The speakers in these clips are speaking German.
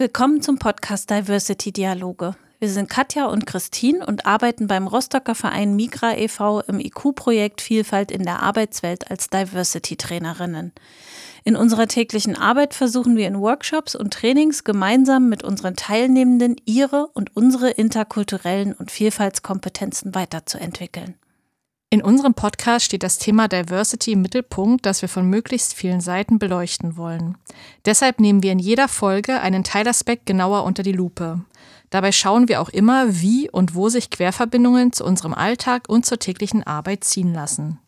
Willkommen zum Podcast Diversity Dialoge. Wir sind Katja und Christine und arbeiten beim Rostocker Verein Migra e.V. im IQ-Projekt Vielfalt in der Arbeitswelt als Diversity-Trainerinnen. In unserer täglichen Arbeit versuchen wir in Workshops und Trainings gemeinsam mit unseren Teilnehmenden ihre und unsere interkulturellen und Vielfaltskompetenzen weiterzuentwickeln. In unserem Podcast steht das Thema Diversity im Mittelpunkt, das wir von möglichst vielen Seiten beleuchten wollen. Deshalb nehmen wir in jeder Folge einen Teilaspekt genauer unter die Lupe. Dabei schauen wir auch immer, wie und wo sich Querverbindungen zu unserem Alltag und zur täglichen Arbeit ziehen lassen.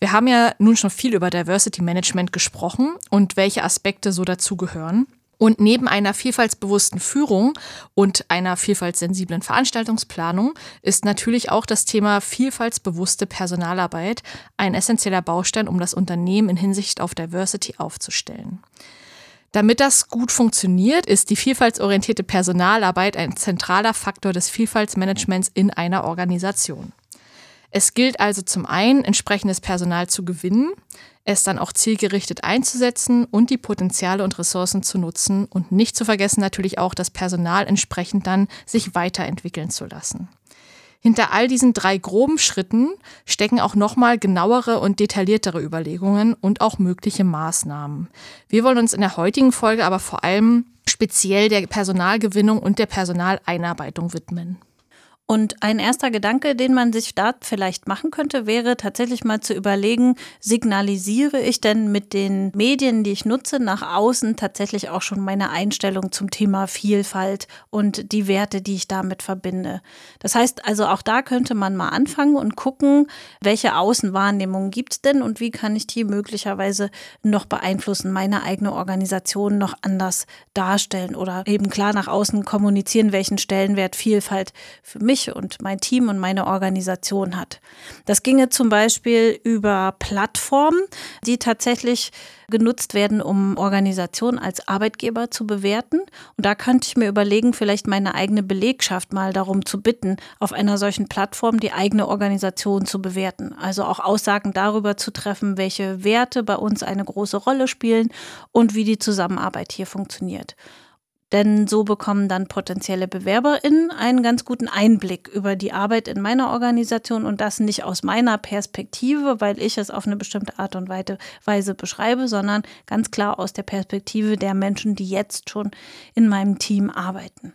Wir haben ja nun schon viel über Diversity Management gesprochen und welche Aspekte so dazugehören. Und neben einer vielfaltsbewussten Führung und einer vielfaltssensiblen Veranstaltungsplanung ist natürlich auch das Thema vielfaltsbewusste Personalarbeit ein essentieller Baustein, um das Unternehmen in Hinsicht auf Diversity aufzustellen. Damit das gut funktioniert, ist die vielfaltsorientierte Personalarbeit ein zentraler Faktor des Vielfaltsmanagements in einer Organisation. Es gilt also zum einen, entsprechendes Personal zu gewinnen, es dann auch zielgerichtet einzusetzen und die Potenziale und Ressourcen zu nutzen und nicht zu vergessen natürlich auch das Personal entsprechend dann sich weiterentwickeln zu lassen. Hinter all diesen drei groben Schritten stecken auch nochmal genauere und detailliertere Überlegungen und auch mögliche Maßnahmen. Wir wollen uns in der heutigen Folge aber vor allem speziell der Personalgewinnung und der Personaleinarbeitung widmen. Und ein erster Gedanke, den man sich da vielleicht machen könnte, wäre tatsächlich mal zu überlegen, signalisiere ich denn mit den Medien, die ich nutze, nach außen tatsächlich auch schon meine Einstellung zum Thema Vielfalt und die Werte, die ich damit verbinde. Das heißt also, auch da könnte man mal anfangen und gucken, welche Außenwahrnehmungen gibt es denn und wie kann ich die möglicherweise noch beeinflussen, meine eigene Organisation noch anders darstellen oder eben klar nach außen kommunizieren, welchen Stellenwert Vielfalt für mich mich und mein Team und meine Organisation hat. Das ginge zum Beispiel über Plattformen, die tatsächlich genutzt werden, um Organisationen als Arbeitgeber zu bewerten. Und da könnte ich mir überlegen, vielleicht meine eigene Belegschaft mal darum zu bitten, auf einer solchen Plattform die eigene Organisation zu bewerten. Also auch Aussagen darüber zu treffen, welche Werte bei uns eine große Rolle spielen und wie die Zusammenarbeit hier funktioniert. Denn so bekommen dann potenzielle BewerberInnen einen ganz guten Einblick über die Arbeit in meiner Organisation und das nicht aus meiner Perspektive, weil ich es auf eine bestimmte Art und Weise beschreibe, sondern ganz klar aus der Perspektive der Menschen, die jetzt schon in meinem Team arbeiten.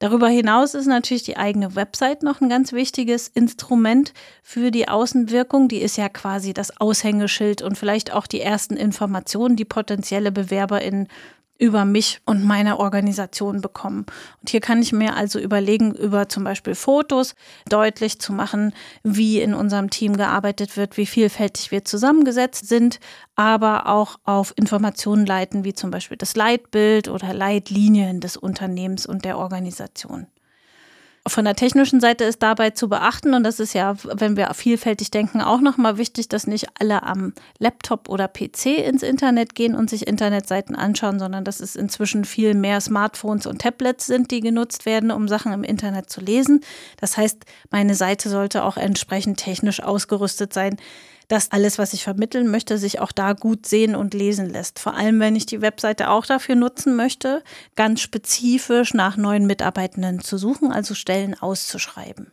Darüber hinaus ist natürlich die eigene Website noch ein ganz wichtiges Instrument für die Außenwirkung. Die ist ja quasi das Aushängeschild und vielleicht auch die ersten Informationen, die potenzielle BewerberInnen über mich und meine Organisation bekommen. Und hier kann ich mir also überlegen, über zum Beispiel Fotos deutlich zu machen, wie in unserem Team gearbeitet wird, wie vielfältig wir zusammengesetzt sind, aber auch auf Informationen leiten, wie zum Beispiel das Leitbild oder Leitlinien des Unternehmens und der Organisation. Von der technischen Seite ist dabei zu beachten, und das ist ja, wenn wir vielfältig denken, auch nochmal wichtig, dass nicht alle am Laptop oder PC ins Internet gehen und sich Internetseiten anschauen, sondern dass es inzwischen viel mehr Smartphones und Tablets sind, die genutzt werden, um Sachen im Internet zu lesen. Das heißt, meine Seite sollte auch entsprechend technisch ausgerüstet sein, dass alles, was ich vermitteln möchte, sich auch da gut sehen und lesen lässt. Vor allem, wenn ich die Webseite auch dafür nutzen möchte, ganz spezifisch nach neuen Mitarbeitenden zu suchen, also Stellen auszuschreiben.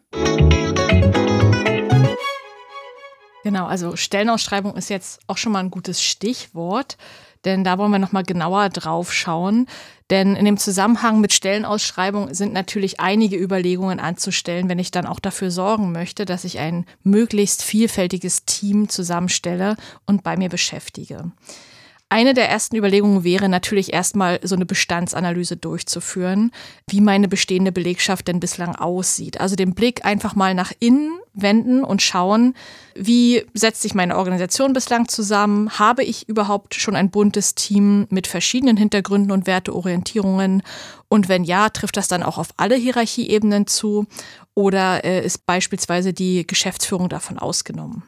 Genau, also Stellenausschreibung ist jetzt auch schon mal ein gutes Stichwort denn da wollen wir nochmal genauer drauf schauen. Denn in dem Zusammenhang mit Stellenausschreibung sind natürlich einige Überlegungen anzustellen, wenn ich dann auch dafür sorgen möchte, dass ich ein möglichst vielfältiges Team zusammenstelle und bei mir beschäftige. Eine der ersten Überlegungen wäre natürlich erstmal so eine Bestandsanalyse durchzuführen, wie meine bestehende Belegschaft denn bislang aussieht. Also den Blick einfach mal nach innen wenden und schauen, wie setzt sich meine Organisation bislang zusammen? Habe ich überhaupt schon ein buntes Team mit verschiedenen Hintergründen und Werteorientierungen? Und wenn ja, trifft das dann auch auf alle Hierarchieebenen zu? Oder äh, ist beispielsweise die Geschäftsführung davon ausgenommen?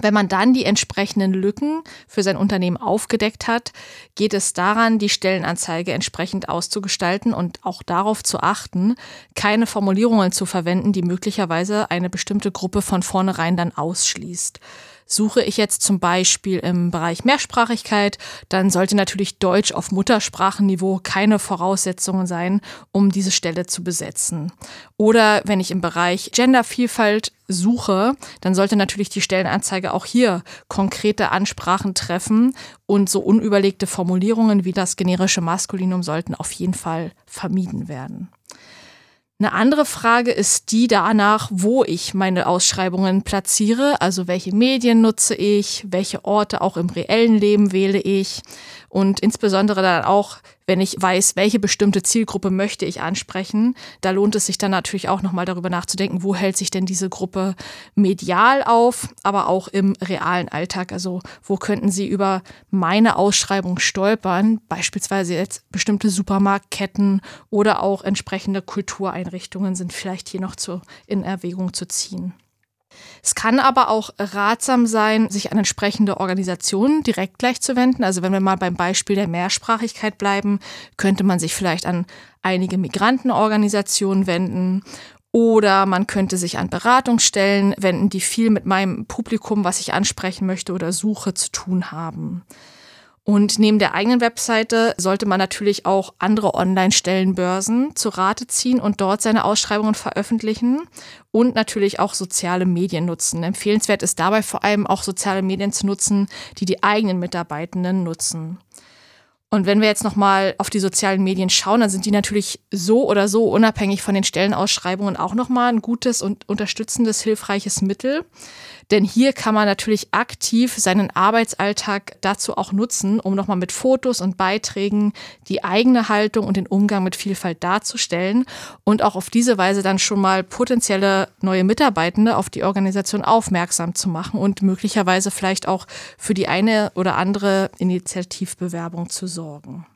Wenn man dann die entsprechenden Lücken für sein Unternehmen aufgedeckt hat, geht es daran, die Stellenanzeige entsprechend auszugestalten und auch darauf zu achten, keine Formulierungen zu verwenden, die möglicherweise eine bestimmte Gruppe von vornherein dann ausschließt. Suche ich jetzt zum Beispiel im Bereich Mehrsprachigkeit, dann sollte natürlich Deutsch auf Muttersprachenniveau keine Voraussetzungen sein, um diese Stelle zu besetzen. Oder wenn ich im Bereich Gendervielfalt suche, dann sollte natürlich die Stellenanzeige auch hier konkrete Ansprachen treffen und so unüberlegte Formulierungen wie das generische Maskulinum sollten auf jeden Fall vermieden werden. Eine andere Frage ist die danach, wo ich meine Ausschreibungen platziere, also welche Medien nutze ich, welche Orte auch im reellen Leben wähle ich und insbesondere dann auch, wenn ich weiß, welche bestimmte Zielgruppe möchte ich ansprechen, da lohnt es sich dann natürlich auch nochmal darüber nachzudenken, wo hält sich denn diese Gruppe medial auf, aber auch im realen Alltag. Also wo könnten sie über meine Ausschreibung stolpern, beispielsweise jetzt bestimmte Supermarktketten oder auch entsprechende Kultureinrichtungen sind vielleicht hier noch zu, in Erwägung zu ziehen. Es kann aber auch ratsam sein, sich an entsprechende Organisationen direkt gleich zu wenden. Also wenn wir mal beim Beispiel der Mehrsprachigkeit bleiben, könnte man sich vielleicht an einige Migrantenorganisationen wenden oder man könnte sich an Beratungsstellen wenden, die viel mit meinem Publikum, was ich ansprechen möchte oder suche, zu tun haben. Und neben der eigenen Webseite sollte man natürlich auch andere Online-Stellenbörsen zu Rate ziehen und dort seine Ausschreibungen veröffentlichen und natürlich auch soziale Medien nutzen. Empfehlenswert ist dabei vor allem auch soziale Medien zu nutzen, die die eigenen Mitarbeitenden nutzen. Und wenn wir jetzt nochmal auf die sozialen Medien schauen, dann sind die natürlich so oder so unabhängig von den Stellenausschreibungen auch nochmal ein gutes und unterstützendes, hilfreiches Mittel. Denn hier kann man natürlich aktiv seinen Arbeitsalltag dazu auch nutzen, um nochmal mit Fotos und Beiträgen die eigene Haltung und den Umgang mit Vielfalt darzustellen und auch auf diese Weise dann schon mal potenzielle neue Mitarbeitende auf die Organisation aufmerksam zu machen und möglicherweise vielleicht auch für die eine oder andere Initiativbewerbung zu sorgen.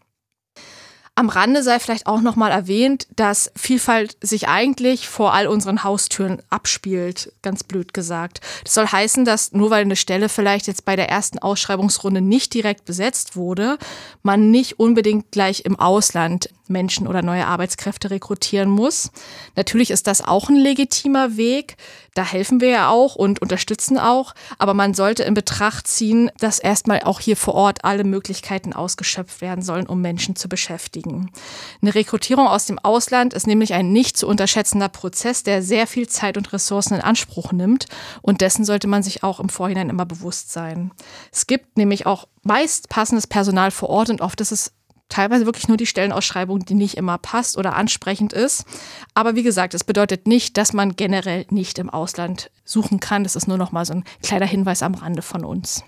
Am Rande sei vielleicht auch nochmal erwähnt, dass Vielfalt sich eigentlich vor all unseren Haustüren abspielt, ganz blöd gesagt. Das soll heißen, dass nur weil eine Stelle vielleicht jetzt bei der ersten Ausschreibungsrunde nicht direkt besetzt wurde, man nicht unbedingt gleich im Ausland Menschen oder neue Arbeitskräfte rekrutieren muss. Natürlich ist das auch ein legitimer Weg. Da helfen wir ja auch und unterstützen auch. Aber man sollte in Betracht ziehen, dass erstmal auch hier vor Ort alle Möglichkeiten ausgeschöpft werden sollen, um Menschen zu beschäftigen. Eine Rekrutierung aus dem Ausland ist nämlich ein nicht zu unterschätzender Prozess, der sehr viel Zeit und Ressourcen in Anspruch nimmt. Und dessen sollte man sich auch im Vorhinein immer bewusst sein. Es gibt nämlich auch meist passendes Personal vor Ort und oft ist es teilweise wirklich nur die Stellenausschreibung, die nicht immer passt oder ansprechend ist. Aber wie gesagt, es bedeutet nicht, dass man generell nicht im Ausland suchen kann. Das ist nur noch mal so ein kleiner Hinweis am Rande von uns.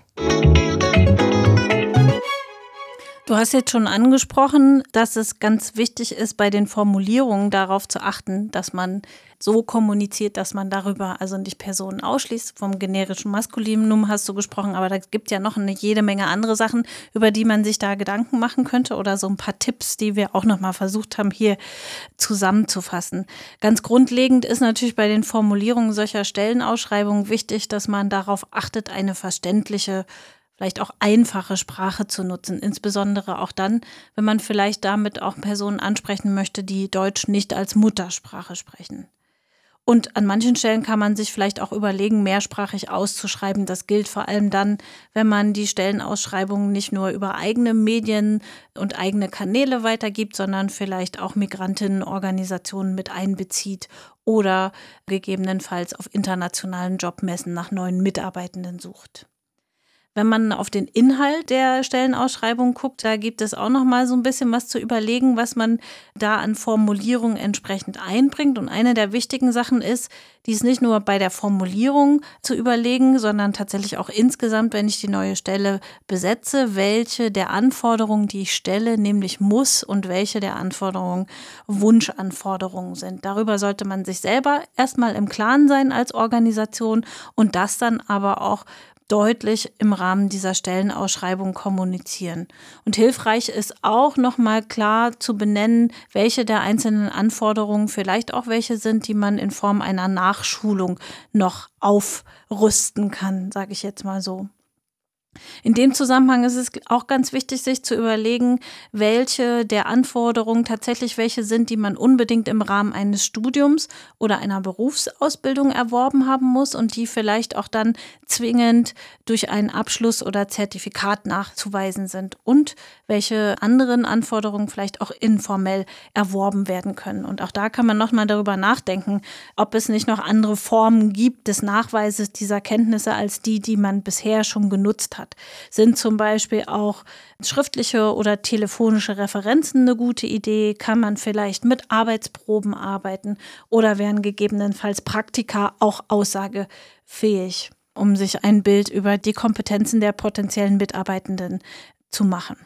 Du hast jetzt schon angesprochen, dass es ganz wichtig ist, bei den Formulierungen darauf zu achten, dass man so kommuniziert, dass man darüber also nicht Personen ausschließt. Vom generischen Maskulinum hast du gesprochen, aber da gibt ja noch eine jede Menge andere Sachen, über die man sich da Gedanken machen könnte oder so ein paar Tipps, die wir auch noch mal versucht haben hier zusammenzufassen. Ganz grundlegend ist natürlich bei den Formulierungen solcher Stellenausschreibungen wichtig, dass man darauf achtet, eine verständliche vielleicht auch einfache Sprache zu nutzen, insbesondere auch dann, wenn man vielleicht damit auch Personen ansprechen möchte, die Deutsch nicht als Muttersprache sprechen. Und an manchen Stellen kann man sich vielleicht auch überlegen, mehrsprachig auszuschreiben. Das gilt vor allem dann, wenn man die Stellenausschreibungen nicht nur über eigene Medien und eigene Kanäle weitergibt, sondern vielleicht auch Migrantinnenorganisationen mit einbezieht oder gegebenenfalls auf internationalen Jobmessen nach neuen Mitarbeitenden sucht. Wenn man auf den Inhalt der Stellenausschreibung guckt, da gibt es auch noch mal so ein bisschen was zu überlegen, was man da an Formulierungen entsprechend einbringt. Und eine der wichtigen Sachen ist, dies nicht nur bei der Formulierung zu überlegen, sondern tatsächlich auch insgesamt, wenn ich die neue Stelle besetze, welche der Anforderungen die ich stelle, nämlich muss und welche der Anforderungen Wunschanforderungen sind. Darüber sollte man sich selber erstmal im Klaren sein als Organisation und das dann aber auch deutlich im Rahmen dieser Stellenausschreibung kommunizieren. Und hilfreich ist auch nochmal klar zu benennen, welche der einzelnen Anforderungen vielleicht auch welche sind, die man in Form einer Nachschulung noch aufrüsten kann, sage ich jetzt mal so. In dem Zusammenhang ist es auch ganz wichtig, sich zu überlegen, welche der Anforderungen tatsächlich welche sind, die man unbedingt im Rahmen eines Studiums oder einer Berufsausbildung erworben haben muss und die vielleicht auch dann zwingend durch einen Abschluss oder Zertifikat nachzuweisen sind und welche anderen Anforderungen vielleicht auch informell erworben werden können. Und auch da kann man nochmal darüber nachdenken, ob es nicht noch andere Formen gibt des Nachweises dieser Kenntnisse als die, die man bisher schon genutzt hat hat. Sind zum Beispiel auch schriftliche oder telefonische Referenzen eine gute Idee? Kann man vielleicht mit Arbeitsproben arbeiten oder wären gegebenenfalls Praktika auch aussagefähig, um sich ein Bild über die Kompetenzen der potenziellen Mitarbeitenden zu machen?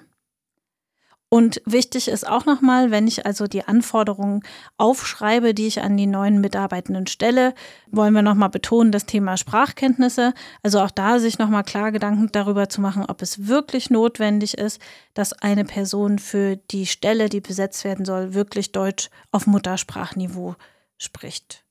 Und wichtig ist auch nochmal, wenn ich also die Anforderungen aufschreibe, die ich an die neuen Mitarbeitenden stelle, wollen wir nochmal betonen, das Thema Sprachkenntnisse. Also auch da sich nochmal klar Gedanken darüber zu machen, ob es wirklich notwendig ist, dass eine Person für die Stelle, die besetzt werden soll, wirklich Deutsch auf Muttersprachniveau spricht.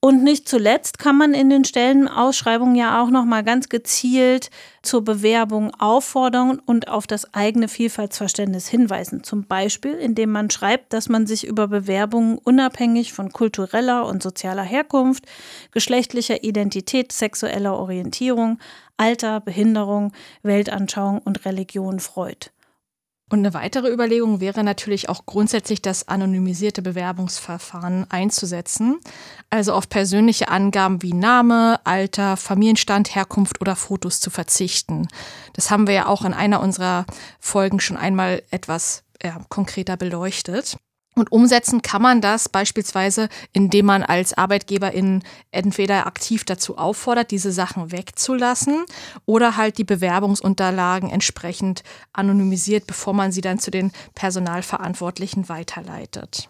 Und nicht zuletzt kann man in den Stellenausschreibungen ja auch noch mal ganz gezielt zur Bewerbung auffordern und auf das eigene Vielfaltsverständnis hinweisen. Zum Beispiel, indem man schreibt, dass man sich über Bewerbungen unabhängig von kultureller und sozialer Herkunft, geschlechtlicher Identität, sexueller Orientierung, Alter, Behinderung, Weltanschauung und Religion freut. Und eine weitere Überlegung wäre natürlich auch grundsätzlich das anonymisierte Bewerbungsverfahren einzusetzen, also auf persönliche Angaben wie Name, Alter, Familienstand, Herkunft oder Fotos zu verzichten. Das haben wir ja auch in einer unserer Folgen schon einmal etwas ja, konkreter beleuchtet. Und umsetzen kann man das beispielsweise, indem man als Arbeitgeberin entweder aktiv dazu auffordert, diese Sachen wegzulassen oder halt die Bewerbungsunterlagen entsprechend anonymisiert, bevor man sie dann zu den Personalverantwortlichen weiterleitet.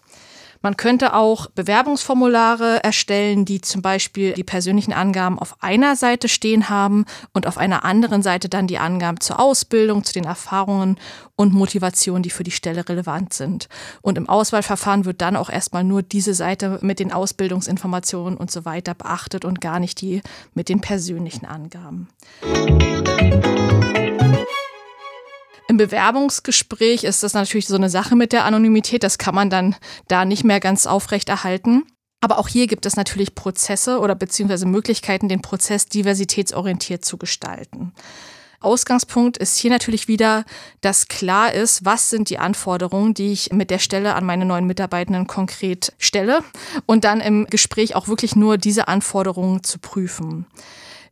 Man könnte auch Bewerbungsformulare erstellen, die zum Beispiel die persönlichen Angaben auf einer Seite stehen haben und auf einer anderen Seite dann die Angaben zur Ausbildung, zu den Erfahrungen und Motivationen, die für die Stelle relevant sind. Und im Auswahlverfahren wird dann auch erstmal nur diese Seite mit den Ausbildungsinformationen und so weiter beachtet und gar nicht die mit den persönlichen Angaben. Im Bewerbungsgespräch ist das natürlich so eine Sache mit der Anonymität. Das kann man dann da nicht mehr ganz aufrecht erhalten. Aber auch hier gibt es natürlich Prozesse oder beziehungsweise Möglichkeiten, den Prozess diversitätsorientiert zu gestalten. Ausgangspunkt ist hier natürlich wieder, dass klar ist, was sind die Anforderungen, die ich mit der Stelle an meine neuen Mitarbeitenden konkret stelle und dann im Gespräch auch wirklich nur diese Anforderungen zu prüfen.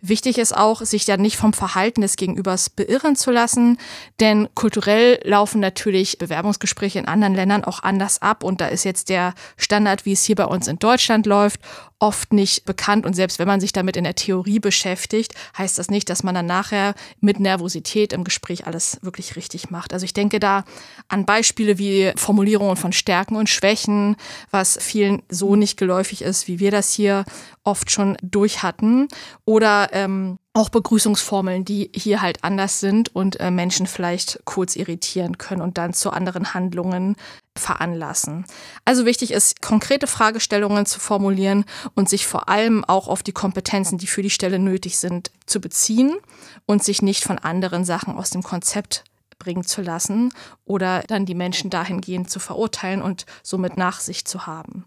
Wichtig ist auch, sich ja nicht vom Verhalten des Gegenübers beirren zu lassen, denn kulturell laufen natürlich Bewerbungsgespräche in anderen Ländern auch anders ab und da ist jetzt der Standard, wie es hier bei uns in Deutschland läuft, oft nicht bekannt und selbst wenn man sich damit in der Theorie beschäftigt, heißt das nicht, dass man dann nachher mit Nervosität im Gespräch alles wirklich richtig macht. Also ich denke da an Beispiele wie Formulierungen von Stärken und Schwächen, was vielen so nicht geläufig ist, wie wir das hier oft schon durch hatten oder ähm, auch Begrüßungsformeln, die hier halt anders sind und äh, Menschen vielleicht kurz irritieren können und dann zu anderen Handlungen veranlassen. Also wichtig ist, konkrete Fragestellungen zu formulieren und sich vor allem auch auf die Kompetenzen, die für die Stelle nötig sind, zu beziehen und sich nicht von anderen Sachen aus dem Konzept bringen zu lassen oder dann die Menschen dahingehend zu verurteilen und somit Nachsicht zu haben.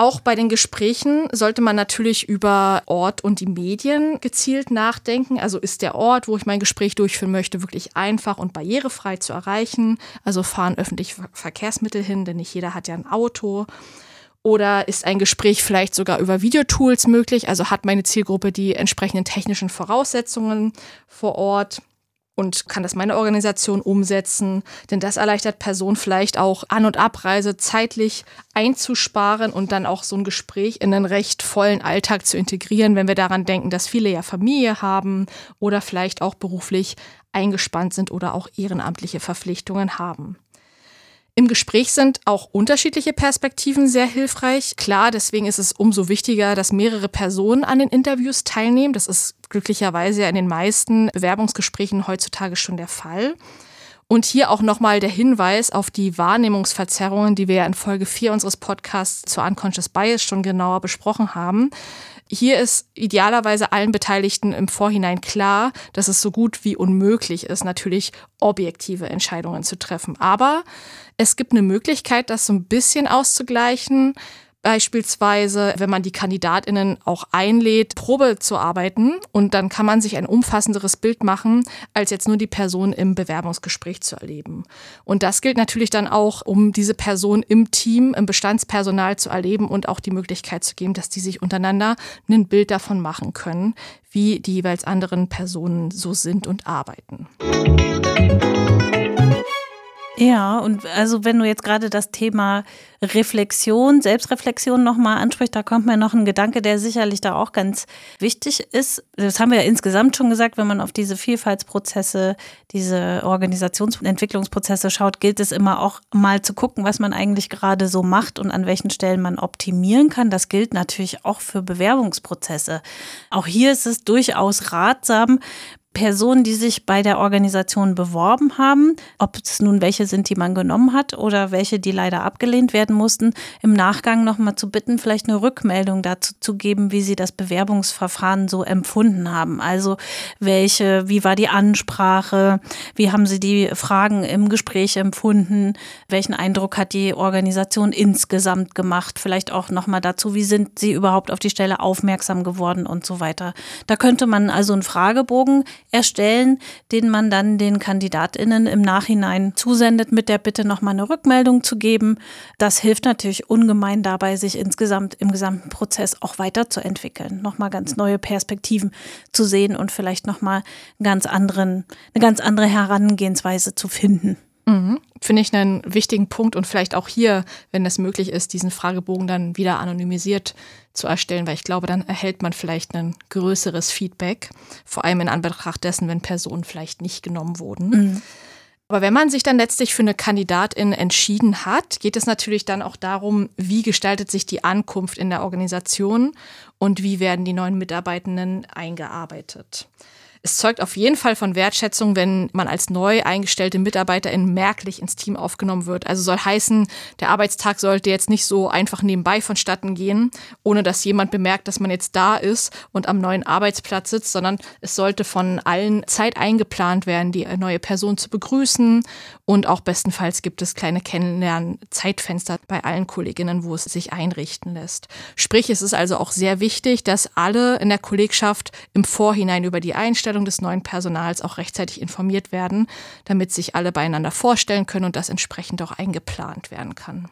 Auch bei den Gesprächen sollte man natürlich über Ort und die Medien gezielt nachdenken. Also ist der Ort, wo ich mein Gespräch durchführen möchte, wirklich einfach und barrierefrei zu erreichen? Also fahren öffentliche Verkehrsmittel hin, denn nicht jeder hat ja ein Auto. Oder ist ein Gespräch vielleicht sogar über Videotools möglich? Also hat meine Zielgruppe die entsprechenden technischen Voraussetzungen vor Ort? Und kann das meine Organisation umsetzen. Denn das erleichtert Personen vielleicht auch An- und Abreise zeitlich einzusparen und dann auch so ein Gespräch in einen recht vollen Alltag zu integrieren, wenn wir daran denken, dass viele ja Familie haben oder vielleicht auch beruflich eingespannt sind oder auch ehrenamtliche Verpflichtungen haben. Im Gespräch sind auch unterschiedliche Perspektiven sehr hilfreich. Klar, deswegen ist es umso wichtiger, dass mehrere Personen an den Interviews teilnehmen. Das ist glücklicherweise ja in den meisten Bewerbungsgesprächen heutzutage schon der Fall. Und hier auch nochmal der Hinweis auf die Wahrnehmungsverzerrungen, die wir ja in Folge 4 unseres Podcasts zur Unconscious Bias schon genauer besprochen haben. Hier ist idealerweise allen Beteiligten im Vorhinein klar, dass es so gut wie unmöglich ist, natürlich objektive Entscheidungen zu treffen. Aber es gibt eine Möglichkeit, das so ein bisschen auszugleichen. Beispielsweise, wenn man die Kandidatinnen auch einlädt, Probe zu arbeiten und dann kann man sich ein umfassenderes Bild machen, als jetzt nur die Person im Bewerbungsgespräch zu erleben. Und das gilt natürlich dann auch, um diese Person im Team, im Bestandspersonal zu erleben und auch die Möglichkeit zu geben, dass die sich untereinander ein Bild davon machen können, wie die jeweils anderen Personen so sind und arbeiten. Ja, und also wenn du jetzt gerade das Thema Reflexion, Selbstreflexion nochmal ansprichst, da kommt mir noch ein Gedanke, der sicherlich da auch ganz wichtig ist. Das haben wir ja insgesamt schon gesagt, wenn man auf diese Vielfaltsprozesse, diese Organisationsentwicklungsprozesse schaut, gilt es immer auch mal zu gucken, was man eigentlich gerade so macht und an welchen Stellen man optimieren kann. Das gilt natürlich auch für Bewerbungsprozesse. Auch hier ist es durchaus ratsam, Personen, die sich bei der Organisation beworben haben, ob es nun welche sind, die man genommen hat oder welche, die leider abgelehnt werden mussten, im Nachgang nochmal zu bitten, vielleicht eine Rückmeldung dazu zu geben, wie sie das Bewerbungsverfahren so empfunden haben. Also welche, wie war die Ansprache, wie haben sie die Fragen im Gespräch empfunden, welchen Eindruck hat die Organisation insgesamt gemacht, vielleicht auch nochmal dazu, wie sind sie überhaupt auf die Stelle aufmerksam geworden und so weiter. Da könnte man also einen Fragebogen erstellen, den man dann den KandidatInnen im Nachhinein zusendet, mit der Bitte nochmal eine Rückmeldung zu geben. Das hilft natürlich ungemein dabei, sich insgesamt im gesamten Prozess auch weiterzuentwickeln, nochmal ganz neue Perspektiven zu sehen und vielleicht nochmal ganz anderen, eine ganz andere Herangehensweise zu finden. Mhm. Finde ich einen wichtigen Punkt und vielleicht auch hier, wenn es möglich ist, diesen Fragebogen dann wieder anonymisiert zu erstellen, weil ich glaube, dann erhält man vielleicht ein größeres Feedback, vor allem in Anbetracht dessen, wenn Personen vielleicht nicht genommen wurden. Mhm. Aber wenn man sich dann letztlich für eine Kandidatin entschieden hat, geht es natürlich dann auch darum, wie gestaltet sich die Ankunft in der Organisation und wie werden die neuen Mitarbeitenden eingearbeitet es zeugt auf jeden Fall von Wertschätzung, wenn man als neu eingestellte Mitarbeiterin merklich ins Team aufgenommen wird. Also soll heißen, der Arbeitstag sollte jetzt nicht so einfach nebenbei vonstatten gehen, ohne dass jemand bemerkt, dass man jetzt da ist und am neuen Arbeitsplatz sitzt, sondern es sollte von allen Zeit eingeplant werden, die neue Person zu begrüßen. Und auch bestenfalls gibt es kleine Kennenlernen-Zeitfenster bei allen Kolleginnen, wo es sich einrichten lässt. Sprich, es ist also auch sehr wichtig, dass alle in der Kollegschaft im Vorhinein über die Einstellung Einstellung des neuen Personals auch rechtzeitig informiert werden, damit sich alle beieinander vorstellen können und das entsprechend auch eingeplant werden kann.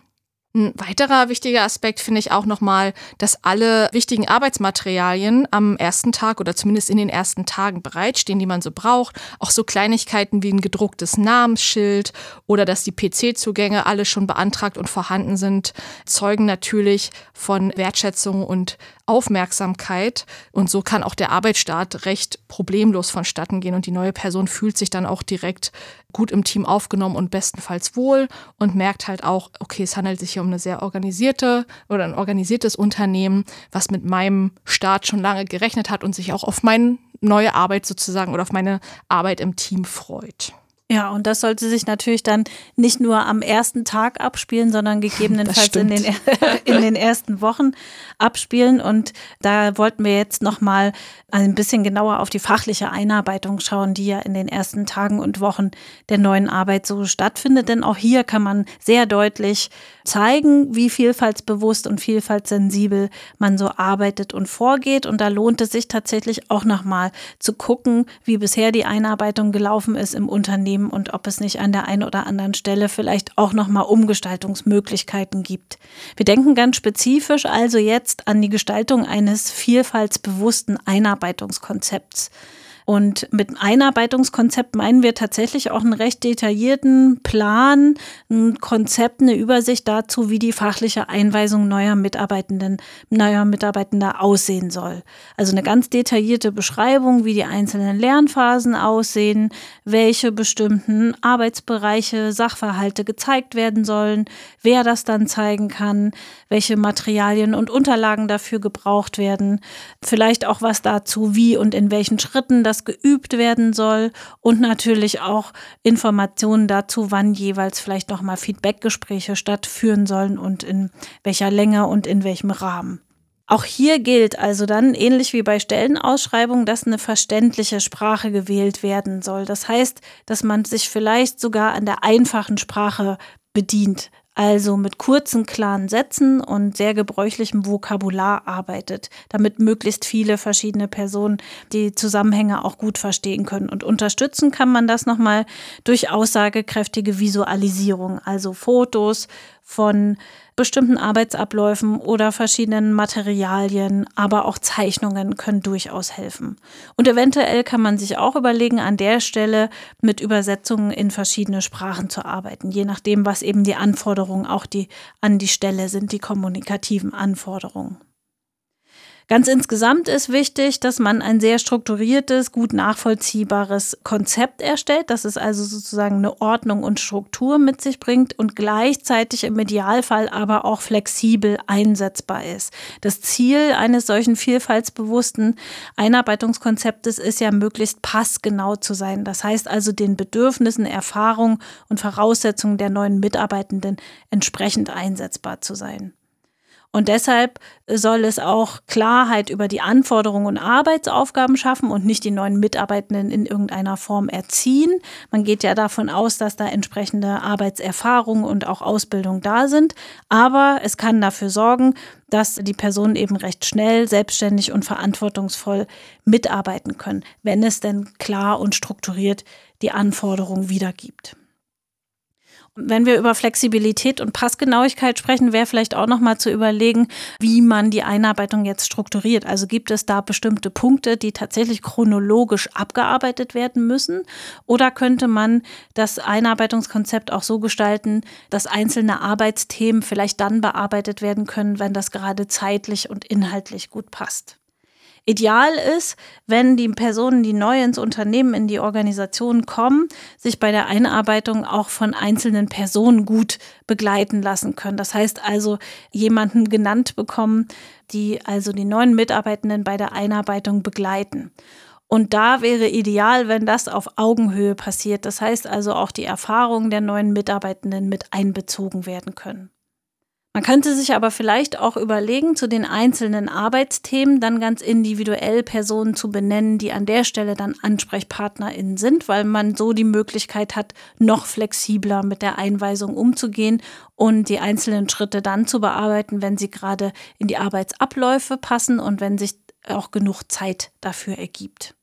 Ein weiterer wichtiger Aspekt finde ich auch nochmal, dass alle wichtigen Arbeitsmaterialien am ersten Tag oder zumindest in den ersten Tagen bereitstehen, die man so braucht. Auch so Kleinigkeiten wie ein gedrucktes Namensschild oder dass die PC-Zugänge alle schon beantragt und vorhanden sind, zeugen natürlich von Wertschätzung und Aufmerksamkeit. Und so kann auch der Arbeitsstart recht problemlos vonstatten gehen und die neue Person fühlt sich dann auch direkt gut im Team aufgenommen und bestenfalls wohl und merkt halt auch, okay, es handelt sich hier um eine sehr organisierte oder ein organisiertes Unternehmen, was mit meinem Start schon lange gerechnet hat und sich auch auf meine neue Arbeit sozusagen oder auf meine Arbeit im Team freut. Ja, und das sollte sich natürlich dann nicht nur am ersten Tag abspielen, sondern gegebenenfalls in den, in den ersten Wochen abspielen. Und da wollten wir jetzt nochmal ein bisschen genauer auf die fachliche Einarbeitung schauen, die ja in den ersten Tagen und Wochen der neuen Arbeit so stattfindet. Denn auch hier kann man sehr deutlich zeigen, wie vielfaltsbewusst und vielfaltssensibel man so arbeitet und vorgeht. Und da lohnt es sich tatsächlich auch nochmal zu gucken, wie bisher die Einarbeitung gelaufen ist im Unternehmen und ob es nicht an der einen oder anderen Stelle vielleicht auch nochmal Umgestaltungsmöglichkeiten gibt. Wir denken ganz spezifisch also jetzt an die Gestaltung eines vielfaltsbewussten Einarbeitungskonzepts. Und mit Einarbeitungskonzept meinen wir tatsächlich auch einen recht detaillierten Plan, ein Konzept, eine Übersicht dazu, wie die fachliche Einweisung neuer Mitarbeitenden, neuer Mitarbeitender aussehen soll. Also eine ganz detaillierte Beschreibung, wie die einzelnen Lernphasen aussehen, welche bestimmten Arbeitsbereiche, Sachverhalte gezeigt werden sollen, wer das dann zeigen kann, welche Materialien und Unterlagen dafür gebraucht werden, vielleicht auch was dazu, wie und in welchen Schritten das das geübt werden soll und natürlich auch Informationen dazu, wann jeweils vielleicht nochmal Feedbackgespräche stattführen sollen und in welcher Länge und in welchem Rahmen. Auch hier gilt also dann, ähnlich wie bei Stellenausschreibungen, dass eine verständliche Sprache gewählt werden soll. Das heißt, dass man sich vielleicht sogar an der einfachen Sprache bedient also mit kurzen, klaren Sätzen und sehr gebräuchlichem Vokabular arbeitet, damit möglichst viele verschiedene Personen die Zusammenhänge auch gut verstehen können. Und unterstützen kann man das nochmal durch aussagekräftige Visualisierung, also Fotos von bestimmten Arbeitsabläufen oder verschiedenen Materialien, aber auch Zeichnungen können durchaus helfen. Und eventuell kann man sich auch überlegen, an der Stelle mit Übersetzungen in verschiedene Sprachen zu arbeiten, je nachdem, was eben die Anforderungen auch die an die Stelle sind, die kommunikativen Anforderungen. Ganz insgesamt ist wichtig, dass man ein sehr strukturiertes, gut nachvollziehbares Konzept erstellt, dass es also sozusagen eine Ordnung und Struktur mit sich bringt und gleichzeitig im Idealfall aber auch flexibel einsetzbar ist. Das Ziel eines solchen vielfaltsbewussten Einarbeitungskonzeptes ist ja möglichst passgenau zu sein. Das heißt also den Bedürfnissen, Erfahrungen und Voraussetzungen der neuen Mitarbeitenden entsprechend einsetzbar zu sein. Und deshalb soll es auch Klarheit über die Anforderungen und Arbeitsaufgaben schaffen und nicht die neuen Mitarbeitenden in irgendeiner Form erziehen. Man geht ja davon aus, dass da entsprechende Arbeitserfahrungen und auch Ausbildung da sind. Aber es kann dafür sorgen, dass die Personen eben recht schnell, selbstständig und verantwortungsvoll mitarbeiten können, wenn es denn klar und strukturiert die Anforderungen wiedergibt. Wenn wir über Flexibilität und Passgenauigkeit sprechen, wäre vielleicht auch noch mal zu überlegen, wie man die Einarbeitung jetzt strukturiert. Also gibt es da bestimmte Punkte, die tatsächlich chronologisch abgearbeitet werden müssen? Oder könnte man das Einarbeitungskonzept auch so gestalten, dass einzelne Arbeitsthemen vielleicht dann bearbeitet werden können, wenn das gerade zeitlich und inhaltlich gut passt? Ideal ist, wenn die Personen, die neu ins Unternehmen, in die Organisation kommen, sich bei der Einarbeitung auch von einzelnen Personen gut begleiten lassen können. Das heißt also, jemanden genannt bekommen, die also die neuen Mitarbeitenden bei der Einarbeitung begleiten. Und da wäre ideal, wenn das auf Augenhöhe passiert. Das heißt also auch die Erfahrungen der neuen Mitarbeitenden mit einbezogen werden können. Man könnte sich aber vielleicht auch überlegen, zu den einzelnen Arbeitsthemen dann ganz individuell Personen zu benennen, die an der Stelle dann AnsprechpartnerInnen sind, weil man so die Möglichkeit hat, noch flexibler mit der Einweisung umzugehen und die einzelnen Schritte dann zu bearbeiten, wenn sie gerade in die Arbeitsabläufe passen und wenn sich auch genug Zeit dafür ergibt.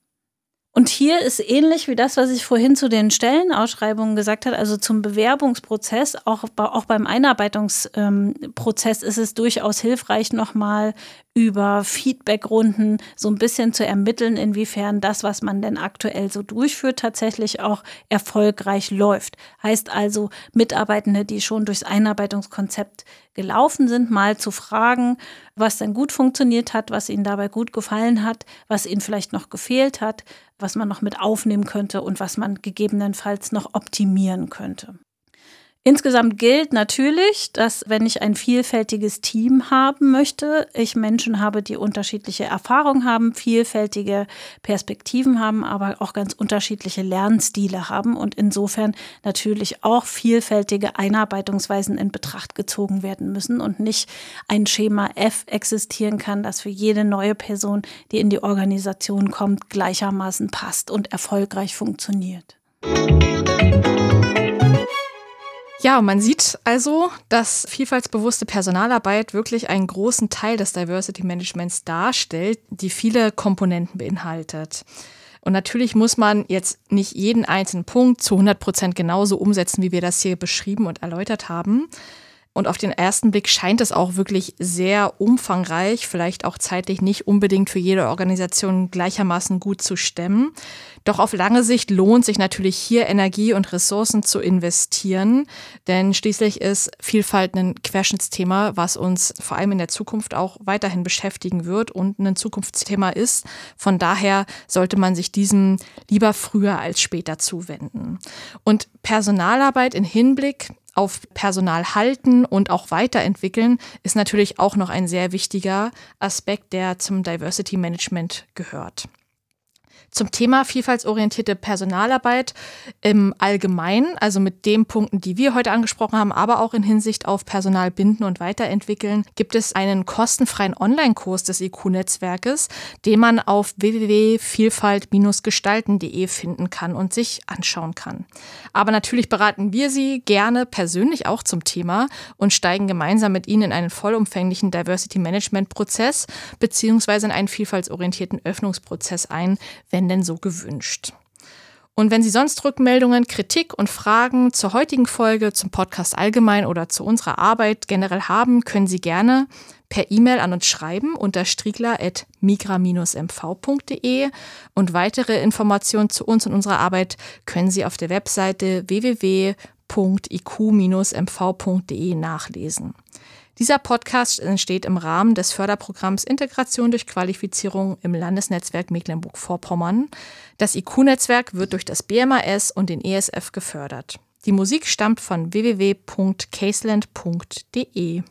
Und hier ist ähnlich wie das, was ich vorhin zu den Stellenausschreibungen gesagt habe, also zum Bewerbungsprozess, auch, auch beim Einarbeitungsprozess ist es durchaus hilfreich, nochmal über Feedbackrunden so ein bisschen zu ermitteln, inwiefern das, was man denn aktuell so durchführt, tatsächlich auch erfolgreich läuft. Heißt also, Mitarbeitende, die schon durchs Einarbeitungskonzept gelaufen sind, mal zu fragen, was denn gut funktioniert hat, was ihnen dabei gut gefallen hat, was ihnen vielleicht noch gefehlt hat, was man noch mit aufnehmen könnte und was man gegebenenfalls noch optimieren könnte. Insgesamt gilt natürlich, dass wenn ich ein vielfältiges Team haben möchte, ich Menschen habe, die unterschiedliche Erfahrungen haben, vielfältige Perspektiven haben, aber auch ganz unterschiedliche Lernstile haben und insofern natürlich auch vielfältige Einarbeitungsweisen in Betracht gezogen werden müssen und nicht ein Schema F existieren kann, das für jede neue Person, die in die Organisation kommt, gleichermaßen passt und erfolgreich funktioniert. Ja, man sieht also, dass vielfaltsbewusste Personalarbeit wirklich einen großen Teil des Diversity Managements darstellt, die viele Komponenten beinhaltet. Und natürlich muss man jetzt nicht jeden einzelnen Punkt zu 100 Prozent genauso umsetzen, wie wir das hier beschrieben und erläutert haben. Und auf den ersten Blick scheint es auch wirklich sehr umfangreich, vielleicht auch zeitlich nicht unbedingt für jede Organisation gleichermaßen gut zu stemmen. Doch auf lange Sicht lohnt sich natürlich hier Energie und Ressourcen zu investieren, denn schließlich ist Vielfalt ein Querschnittsthema, was uns vor allem in der Zukunft auch weiterhin beschäftigen wird und ein Zukunftsthema ist. Von daher sollte man sich diesem lieber früher als später zuwenden. Und Personalarbeit in Hinblick auf Personal halten und auch weiterentwickeln, ist natürlich auch noch ein sehr wichtiger Aspekt, der zum Diversity Management gehört. Zum Thema vielfaltsorientierte Personalarbeit im Allgemeinen, also mit den Punkten, die wir heute angesprochen haben, aber auch in Hinsicht auf Personal binden und weiterentwickeln, gibt es einen kostenfreien Online-Kurs des IQ-Netzwerkes, den man auf www.vielfalt-gestalten.de finden kann und sich anschauen kann. Aber natürlich beraten wir Sie gerne persönlich auch zum Thema und steigen gemeinsam mit Ihnen in einen vollumfänglichen Diversity Management Prozess beziehungsweise in einen vielfaltsorientierten Öffnungsprozess ein, wenn wenn denn so gewünscht. Und wenn Sie sonst Rückmeldungen, Kritik und Fragen zur heutigen Folge, zum Podcast allgemein oder zu unserer Arbeit generell haben, können Sie gerne per E-Mail an uns schreiben unter striegler.migra-mv.de und weitere Informationen zu uns und unserer Arbeit können Sie auf der Webseite www.iq-mv.de nachlesen. Dieser Podcast entsteht im Rahmen des Förderprogramms Integration durch Qualifizierung im Landesnetzwerk Mecklenburg-Vorpommern. Das IQ-Netzwerk wird durch das BMAS und den ESF gefördert. Die Musik stammt von www.caseland.de.